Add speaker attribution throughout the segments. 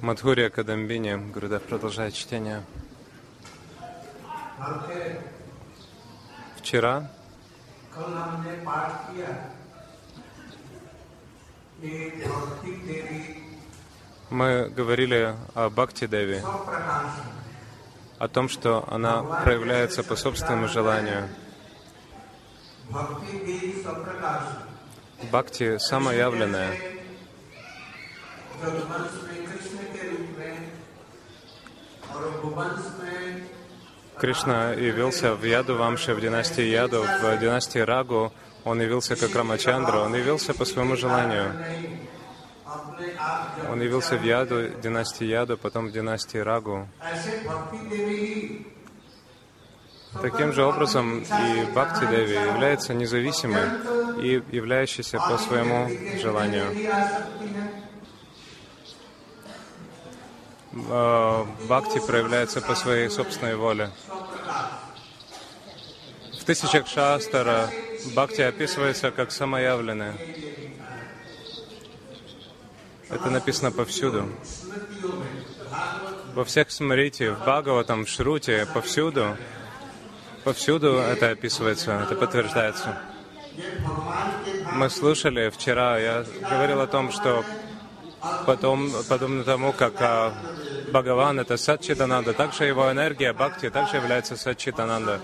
Speaker 1: Мадхурья Кадамбини. Гурдев продолжает чтение. Вчера мы говорили о Бхакти Деви, о том, что она проявляется по собственному желанию. Бхакти самоявленная.
Speaker 2: रघुवंश में कृष्ण के रूप में और रघुवंश में
Speaker 1: Кришна явился в Яду Вамше, в династии Яду, в династии Рагу. Он явился как Рамачандра, он явился по своему желанию.
Speaker 2: नहीं अपने आप जब
Speaker 1: Он явился в Яду, династии Яду, потом в династии Рагу.
Speaker 2: ऐसे भक्ति देवी ही
Speaker 1: Таким же образом и Бхакти Деви является независимой и являющейся по своему желанию. Бхакти проявляется по своей собственной воле. В тысячах шастара Бхакти описывается как самоявленное. Это написано повсюду. Во всех смрити, в Бхагаватам, в Шруте, повсюду. Повсюду это описывается, это подтверждается. Мы слушали вчера, я говорил о том, что потом, подобно тому, как а, Бхагаван — это Сатчитананда, также его энергия Бхакти также является Сатчитананда.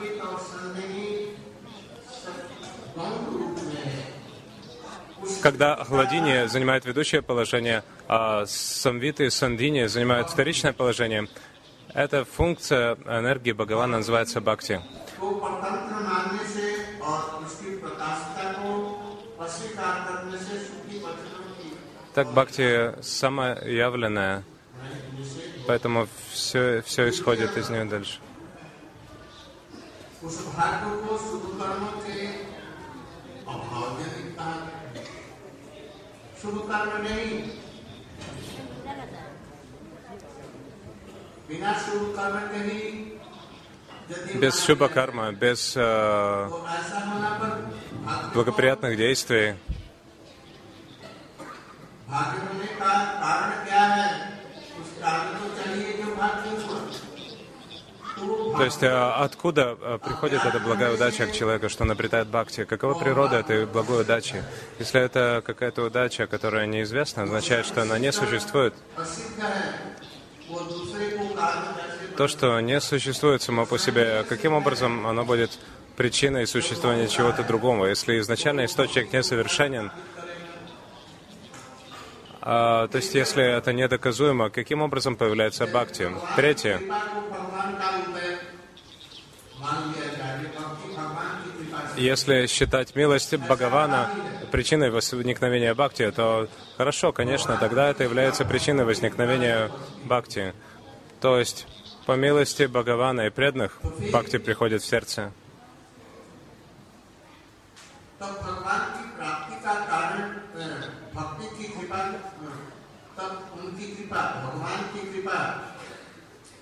Speaker 1: Когда Ахладини занимает ведущее положение, а Самвиты и Сандини занимают вторичное положение, эта функция энергии Бхагавана называется Бхакти. Так Бхакти самоявленная Поэтому все, все исходит из нее дальше. Без шуба карма, без э, благоприятных действий То есть а, откуда а, приходит эта благая удача к человеку, что он обретает бхакти? Какова природа этой благой удачи? Если это какая-то удача, которая неизвестна, означает, что она не существует. То, что не существует само по себе, каким образом оно будет причиной существования чего-то другого? Если изначально источник несовершенен, а, то есть, если это недоказуемо, каким образом появляется бхакти? Третье. Если считать милость Бхагавана причиной возникновения бхакти, то хорошо, конечно, тогда это является причиной возникновения бхакти. То есть, по милости Бхагавана и преданных, бхакти приходит в сердце.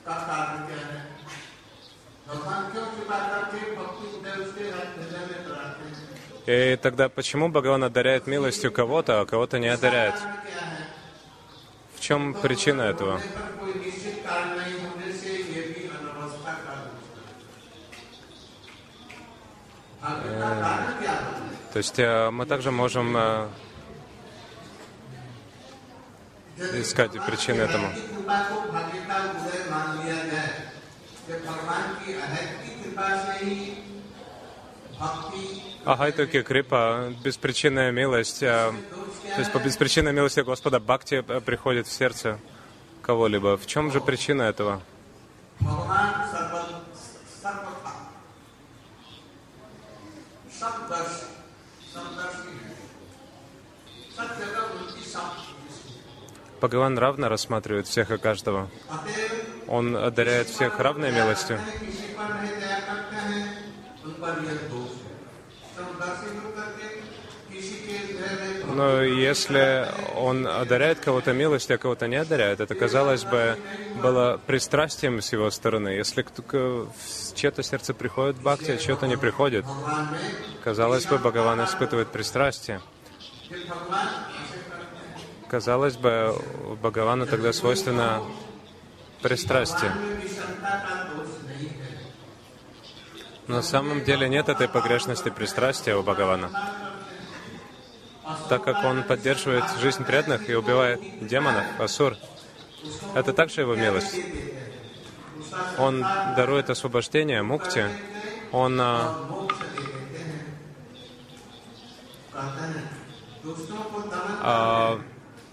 Speaker 2: का कारण क्या है भगवान क्यों कृपा करके भक्ति उदय उसके हृदय में कराते हैं
Speaker 1: И тогда почему Бхагаван одаряет милостью кого-то, а кого-то не одаряет?
Speaker 2: कारण क्या है
Speaker 1: В чем причина этого?
Speaker 2: होने पर कोई निश्चित कारण नहीं होने से ये भी अनवस्था का भाग्य का कारण क्या है
Speaker 1: То есть э, мы также можем искать причины этому. Ахайтуки Крипа, беспричинная милость, э, то есть по беспричинной милости Господа Бхакти э, приходит в сердце кого-либо. В чем же причина этого? Бхагаван равно рассматривает всех и каждого. Он одаряет всех равной милостью. Но если он одаряет кого-то милостью, а кого-то не одаряет, это, казалось бы, было пристрастием с его стороны. Если чье-то сердце приходит бхакти, а чье-то не приходит, казалось бы, Бхагаван испытывает пристрастие. Казалось бы, Бхагавану тогда свойственно пристрастие. Но на самом деле нет этой погрешности пристрастия у Бхагавана. Так как он поддерживает жизнь преданных и убивает демонов, асур, это также его милость. Он дарует освобождение, мукти. Он а, а,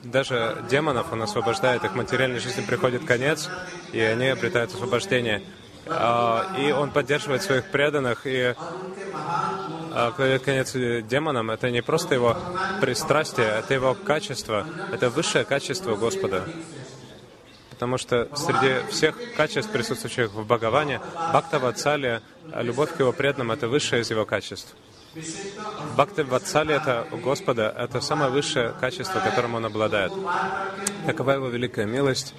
Speaker 1: даже демонов он освобождает, их материальной жизни приходит конец, и они обретают освобождение. А, и он поддерживает своих преданных и а, кладет конец демонам. Это не просто его пристрастие, это его качество, это высшее качество Господа. Потому что среди всех качеств, присутствующих в Бхагаване, Бхакта Ватсалия, любовь к его преданным — это высшее из его качеств. Бхакти Ватсали — это у Господа, это самое высшее качество, которым Он обладает. Такова Его великая милость,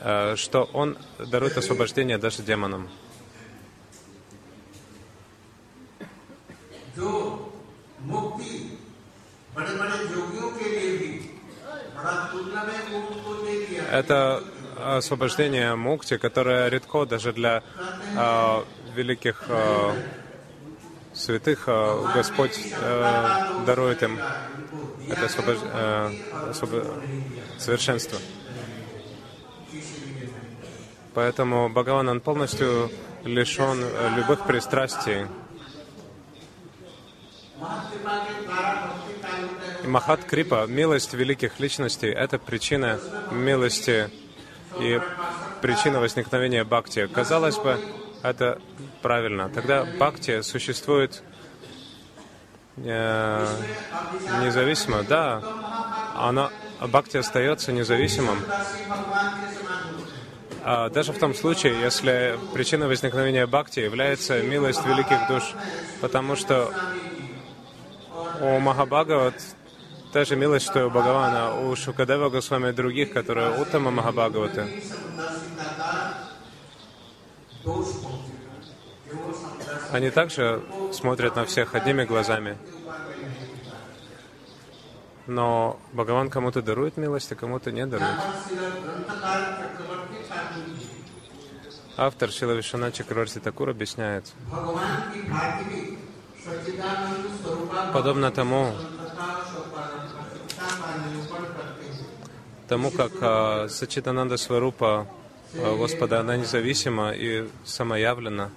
Speaker 1: э, что Он дарует освобождение даже демонам. Это освобождение мукти, которое редко даже для э, великих э, святых а Господь э, дарует им это освобож... э, освоб... совершенство. Поэтому Бхагаван, он полностью лишен э, любых пристрастий. И Махат Крипа, милость великих личностей, это причина милости и причина возникновения бхакти. Казалось бы, это правильно. Тогда бхакти существует э, независимо. Да, она, бхакти остается независимым. А даже в том случае, если причиной возникновения бхакти является милость великих душ, потому что у Махабхагават та же милость, что и у Бхагавана, у Шукадева Госвами и других, которые Уттама Махабхагаваты. Они также смотрят на всех одними глазами. Но Бхагаван кому-то дарует милость, а кому-то не дарует. Автор Шила Вишана Чакраварти Такур объясняет, подобно тому, тому как а, Сачитананда Сварупа а, Господа, она независима и самоявлена.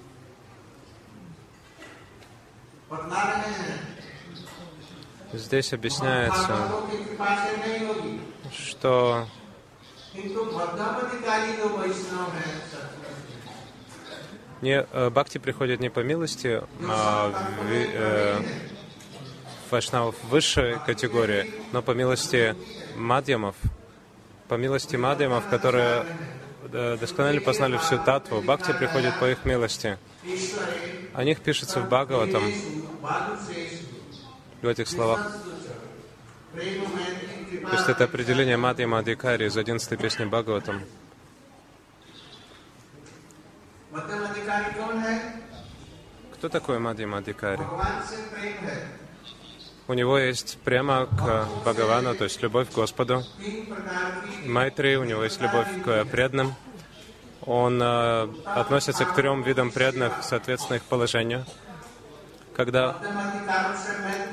Speaker 1: Здесь объясняется, что не, э, бхакти приходит не по милости а, э, вайшнавов высшей категории, но по милости мадьямов, по милости мадьямов, которые э, досконально познали всю татву. Бхакти приходит по их милости. О них пишется в Бхагаватам, в этих словах. То есть это определение Мадья Мадикари из 11 песни Бхагаватам. Кто такой Мадья Мадикари? У него есть прямо к Бхагавану, то есть любовь к Господу. Майтри, у него есть любовь к преданным. Он э, относится к трем видам преданных, соответственно, их положению. Когда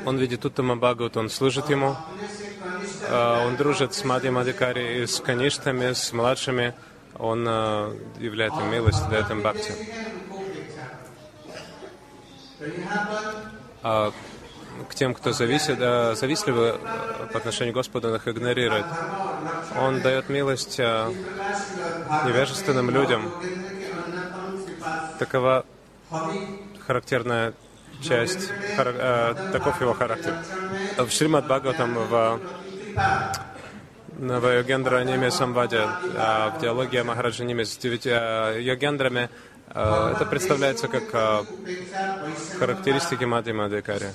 Speaker 1: он видит Уттама Бхагават, он служит ему, э, он дружит с Мадья Мадикари с каништами, с младшими, он э, являет им милость, дает им бхакти. А к тем, кто зависит, э, завистливы по отношению к Господу, он их игнорирует. Он дает милость э, невежественным людям. Такова характерная часть, э, таков его характер. В Шримад Бхагаватам, в в Йогендра Ниме Самваде, э, в диалоге Махараджа Ниме с девятью э, Йогендрами, э, это представляется как характеристики Мадхи Мадикари.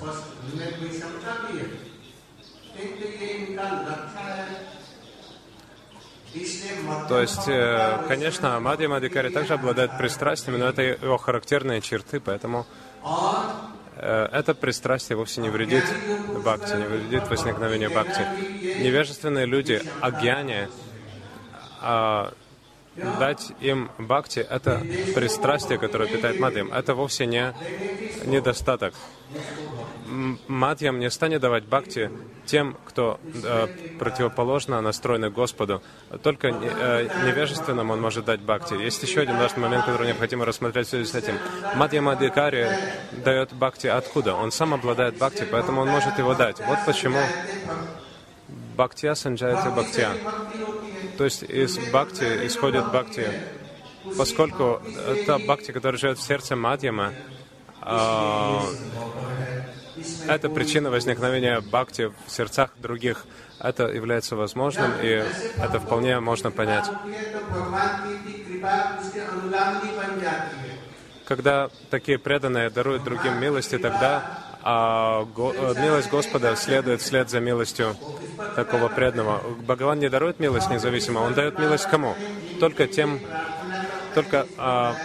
Speaker 1: То есть, конечно, Мадхи Мадикари также обладает пристрастиями, но это его характерные черты, поэтому э, это пристрастие вовсе не вредит бхакти, не вредит возникновению бхакти. Невежественные люди, агьяне, а, дать им бхакти — это пристрастие, которое питает мадьям. Это вовсе не недостаток. Мадьям не станет давать бхакти тем, кто э, противоположно настроен Господу. Только не, э, невежественным он может дать бхакти. Есть еще один важный момент, который необходимо рассмотреть в связи с этим. Мадья Мадикари дает бхакти откуда? Он сам обладает бхакти, поэтому он может его дать. Вот почему бхактия санджаяти бхактия. То есть из бхакти исходит бхакти. Поскольку это бхакти, который живет в сердце Мадьяма, э, это причина возникновения бхакти в сердцах других. Это является возможным, и это вполне можно понять. Когда такие преданные даруют другим милости, тогда а, го, э, милость Господа следует вслед за милостью такого преданного. Бхагаван не дарует милость независимо, он дает милость кому? Только тем, только а,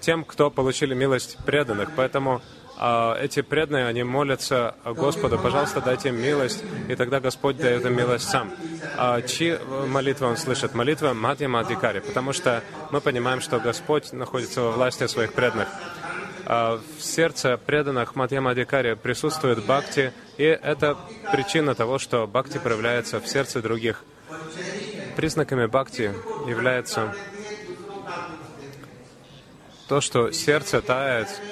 Speaker 1: тем, кто получили милость преданных. Поэтому эти преданные, они молятся Господу, пожалуйста, дайте им милость, и тогда Господь дает им милость сам. А чьи молитвы он слышит? Молитва Мадья Мадикари, потому что мы понимаем, что Господь находится во власти своих преданных. А в сердце преданных Мадья Мадикари присутствует Бхакти, и это причина того, что Бхакти проявляется в сердце других. Признаками Бхакти является то, что сердце тает, а,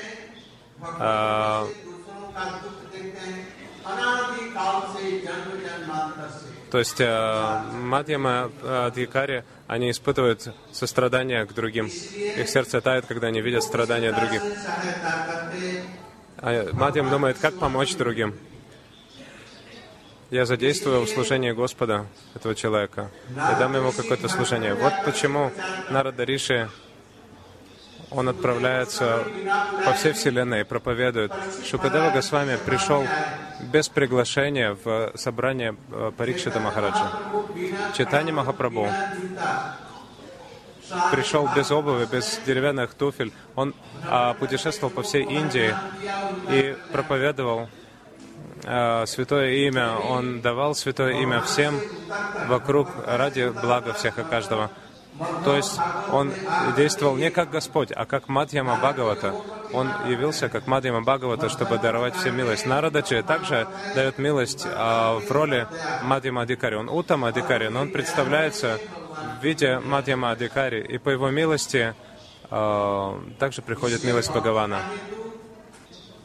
Speaker 1: то есть э, Мадьяма Адхикари, они испытывают сострадание к другим. Их сердце тает, когда они видят страдания других. А Мадьям думает, как помочь другим. Я задействую в служении Господа этого человека. Я дам ему какое-то служение. Вот почему Нарада Риши он отправляется по всей Вселенной и проповедует. Шукадева Госвами пришел без приглашения в собрание э, Парикшита Махараджа. Читание Махапрабху пришел без обуви, без деревянных туфель. Он а, путешествовал по всей Индии и проповедовал а, святое имя. Он давал святое имя всем вокруг ради блага всех и каждого. То есть он действовал не как Господь, а как Мадьяма Бхагавата. Он явился как Мадьяма Бхагавата, чтобы даровать всем милость. Нарадачи также дает милость а, в роли Мадьяма Адикари. Он Утама Адикари, но он представляется в виде Мадьяма Адикари, и по его милости а, также приходит милость Бхагавана.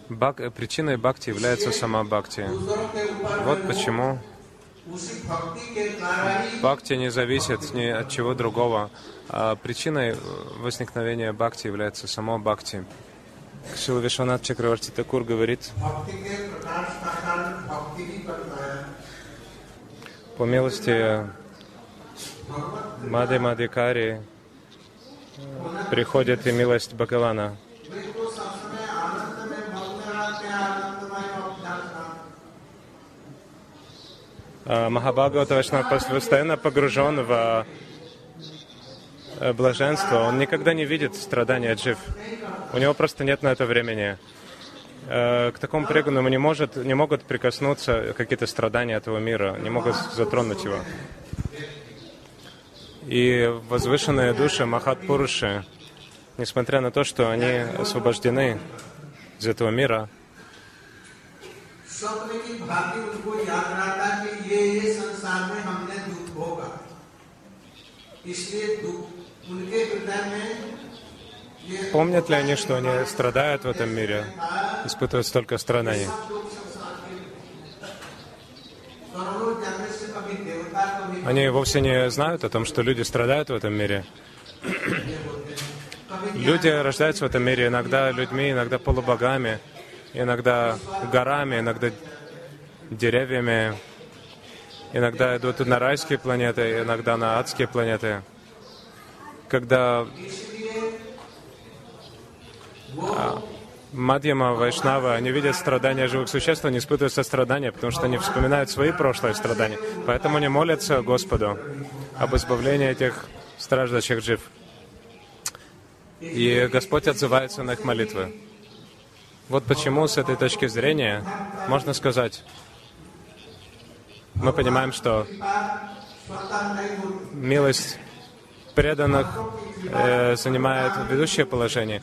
Speaker 1: Бак, причиной бхакти является сама бхакти. Вот почему Бхакти не зависит ни от чего другого. А причиной возникновения бхакти является само бхакти. Шила Вишванат Чакраварти Такур говорит, по милости Мады Мадикари приходит и милость Бхагавана. Махабхагавата Вайшнав постоянно погружен в э, блаженство. Он никогда не видит страдания джив. У него просто нет на это времени. Э, к такому преданному не, может, не могут прикоснуться какие-то страдания этого мира, не могут затронуть его. И возвышенные души Махат-Пуруши, несмотря на то, что они освобождены из этого мира, स्वप्न की भांति उनको याद रहता कि ये ये संसार में हमने दुख भोगा इसलिए दुख उनके हृदय में Помнят ли они, что они страдают в этом мире, испытывают столько страданий? Они вовсе не знают о том, что люди страдают в этом мире. Люди рождаются в этом мире иногда людьми, иногда полубогами иногда горами, иногда деревьями, иногда идут на райские планеты, иногда на адские планеты. Когда а, Мадьяма, Вайшнава, они видят страдания живых существ, они испытывают сострадание, потому что они вспоминают свои прошлые страдания. Поэтому они молятся Господу об избавлении этих страждущих жив. И Господь отзывается на их молитвы. Вот почему с этой точки зрения можно сказать, мы понимаем, что милость преданных э, занимает ведущее положение.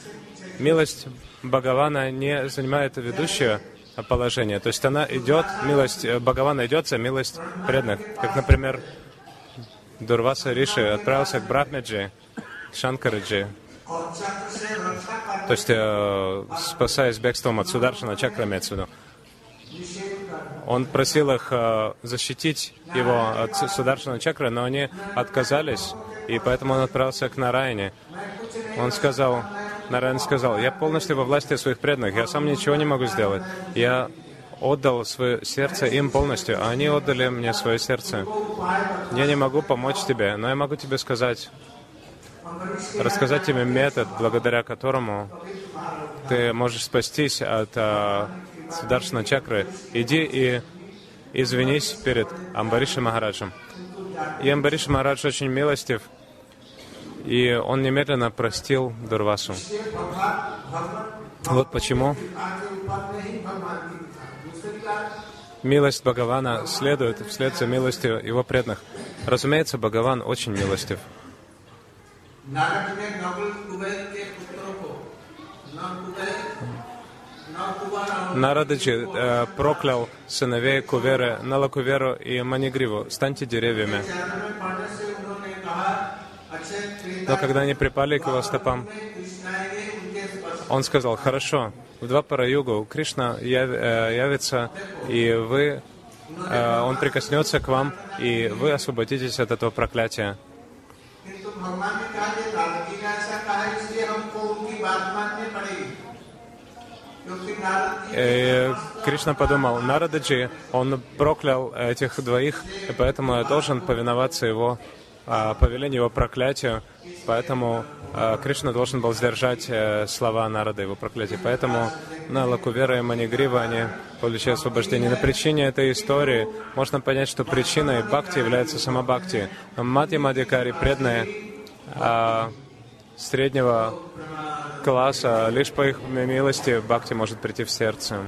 Speaker 1: Милость Бхагавана не занимает ведущее положение. То есть она идет, милость Бхагавана идет за милость преданных. Как, например, Дурваса Риши отправился к Брахмеджи, к Шанкараджи, то есть э, спасаясь бегством от Сударшина, чакра имеется в виду. Он просил их э, защитить его от Сударшина чакры, но они отказались, и поэтому он отправился к Нараяне. Он сказал, Нараян сказал, я полностью во власти своих преданных, я сам ничего не могу сделать. Я отдал свое сердце им полностью, а они отдали мне свое сердце. Я не могу помочь тебе, но я могу тебе сказать, рассказать тебе метод, благодаря которому ты можешь спастись от а, Сударшина чакры. Иди и извинись перед Амбариши Махараджем. И Амбариш Махарадж очень милостив, и он немедленно простил Дурвасу. Вот почему милость Бхагавана следует вслед за милостью его преданных. Разумеется, Бхагаван очень милостив. Нарададжи э, проклял сыновей Куверы, Налакуверу и Манигриву. Станьте деревьями. Но когда они припали к его стопам, он сказал, хорошо, в два пара югу Кришна яв, э, явится, и вы, э, он прикоснется к вам, и вы освободитесь от этого проклятия. И Кришна подумал, Нарададжи, он проклял этих двоих, и поэтому я должен повиноваться его а, повелению, его проклятию, поэтому а, Кришна должен был сдержать э, слова Нарада, его проклятия. Поэтому на Лакувера и Манигрива они получают освобождение. На причине этой истории можно понять, что причиной бхакти является сама бхакти. Мати Мадикари, преданные а, среднего класса, лишь по их милости бхакти может прийти в сердце.